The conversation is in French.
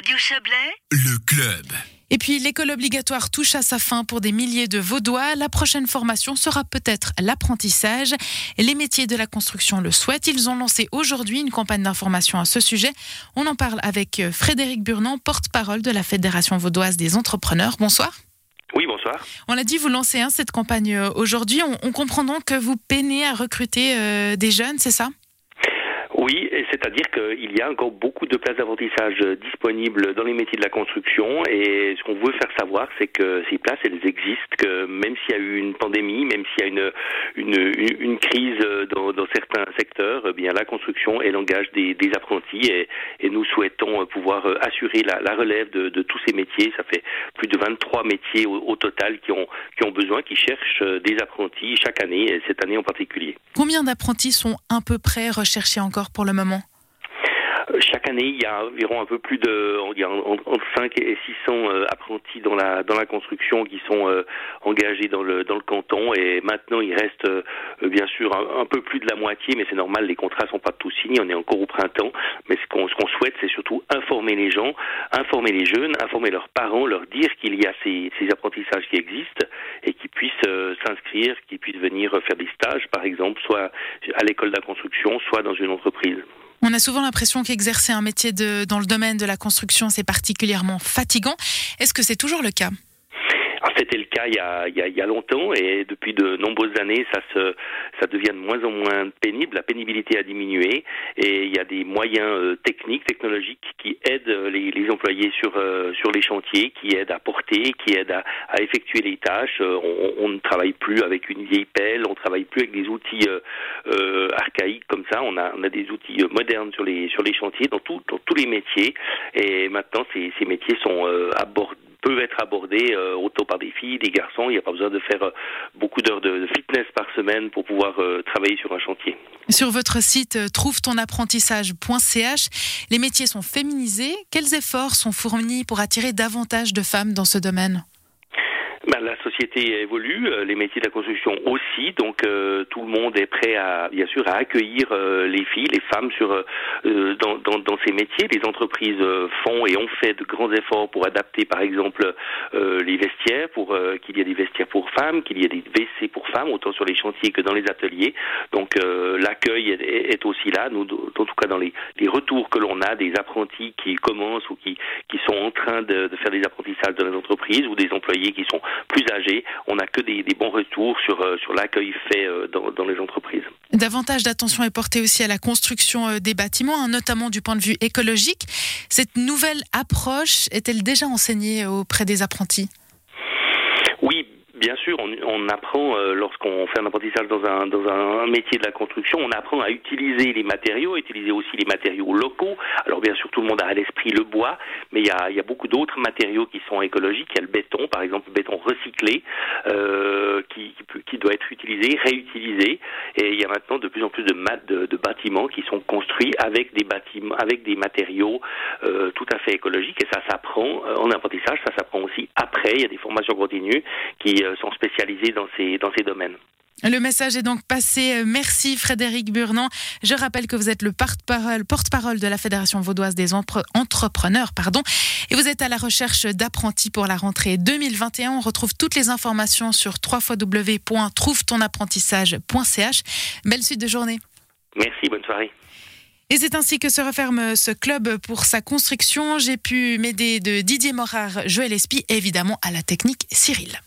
Radio Chablais, Le club. Et puis l'école obligatoire touche à sa fin pour des milliers de Vaudois. La prochaine formation sera peut-être l'apprentissage. Les métiers de la construction le souhaitent. Ils ont lancé aujourd'hui une campagne d'information à ce sujet. On en parle avec Frédéric Burnand, porte-parole de la Fédération vaudoise des entrepreneurs. Bonsoir. Oui, bonsoir. On l'a dit, vous lancez hein, cette campagne euh, aujourd'hui. On, on comprend donc que vous peinez à recruter euh, des jeunes, c'est ça? Oui, c'est-à-dire qu'il y a encore beaucoup de places d'apprentissage disponibles dans les métiers de la construction et ce qu'on veut faire savoir, c'est que ces places, elles existent, que même s'il y a eu une pandémie, même s'il y a une, une, crise dans, certains secteurs, eh bien la construction, elle engage des, apprentis et, nous souhaitons pouvoir assurer la, relève de, tous ces métiers. Ça fait plus de 23 métiers au, total qui ont, qui ont besoin, qui cherchent des apprentis chaque année et cette année en particulier. Combien d'apprentis sont à peu près recherchés encore pour le moment? Chaque année, il y a environ un peu plus de, entre 5 et 600 euh, apprentis dans la dans la construction qui sont euh, engagés dans le dans le canton. Et maintenant, il reste euh, bien sûr un, un peu plus de la moitié, mais c'est normal, les contrats sont pas tous signés. On est encore au printemps, mais ce qu'on ce qu'on souhaite, c'est surtout informer les gens, informer les jeunes, informer leurs parents, leur dire qu'il y a ces ces apprentissages qui existent et qu'ils puissent s'inscrire, qu'ils puissent venir faire des stages, par exemple, soit à l'école de la construction, soit dans une entreprise. On a souvent l'impression qu'exercer un métier de, dans le domaine de la construction, c'est particulièrement fatigant. Est-ce que c'est toujours le cas? Alors, C'était le il y, a, longtemps et depuis de nombreuses années, ça devient de moins en moins pénible. La pénibilité a diminué et il y a des moyens euh, techniques, technologiques qui aident les, employés sur, euh, sur les chantiers, qui aident à porter, qui aident à, effectuer les tâches. Euh, on, ne travaille plus avec une vieille pelle, on travaille plus avec des outils archaïques comme ça. On a, des outils modernes sur les, chantiers, dans, tous les métiers. Et maintenant, ces, métiers sont abordés peuvent être abordés euh, autant par des filles, des garçons. Il n'y a pas besoin de faire euh, beaucoup d'heures de, de fitness par semaine pour pouvoir euh, travailler sur un chantier. Sur votre site euh, trouvetonapprentissage.ch, les métiers sont féminisés. Quels efforts sont fournis pour attirer davantage de femmes dans ce domaine? Ben, la société évolue, euh, les métiers de la construction aussi, donc euh, tout le monde est prêt à, bien sûr, à accueillir euh, les filles, les femmes sur euh, dans, dans, dans ces métiers. Les entreprises euh, font et ont fait de grands efforts pour adapter, par exemple, euh, les vestiaires, pour qu'il y ait des vestiaires pour femmes, qu'il y ait des WC pour femmes, autant sur les chantiers que dans les ateliers. Donc l'accueil est, est- aussi là. Nous, en tout cas, dans les, les retours que l'on a des apprentis qui commencent ou qui, qui sont en train de faire des apprentissages dans les entreprises ou des employés qui sont plus âgés, on n'a que des, bons retours sur, euh, sur l'accueil fait euh, dans, les entreprises. Davantage d'attention est portée aussi à la construction euh, des bâtiments, hein, notamment du point de vue écologique. Cette nouvelle approche est-elle déjà enseignée auprès des apprentis? Bien sûr, on, apprend euh, lorsqu'on fait un apprentissage dans un métier de la construction, on apprend à utiliser les matériaux, utiliser aussi les matériaux locaux. Alors bien sûr, tout le monde a à l'esprit le bois, mais il y a, il y a beaucoup d'autres matériaux qui sont écologiques. Il y a le béton, par exemple, le béton recyclé, euh, qui, peut- doit être utilisé, réutilisé. Et il y a maintenant de plus en plus de, de bâtiments qui sont construits avec des bâtiments, avec des matériaux euh, tout à fait écologiques. Et ça s'apprend euh, en apprentissage, ça s'apprend aussi après. Il y a des formations continues qui euh, sont spécialisées dans ces dans ces domaines. Le message est donc passé. Merci Frédéric Burnand. Je rappelle que vous êtes le porte-parole de la Fédération vaudoise des entrepreneurs. Pardon, et vous êtes à la recherche d'apprentis pour la rentrée 2021. On retrouve toutes les informations sur www.trouvetonapprentissage.ch. Belle suite de journée. Merci, bonne soirée. Et c'est ainsi que se referme ce club pour sa construction. J'ai pu m'aider de Didier Morard, Joël Espy et évidemment à la technique Cyril.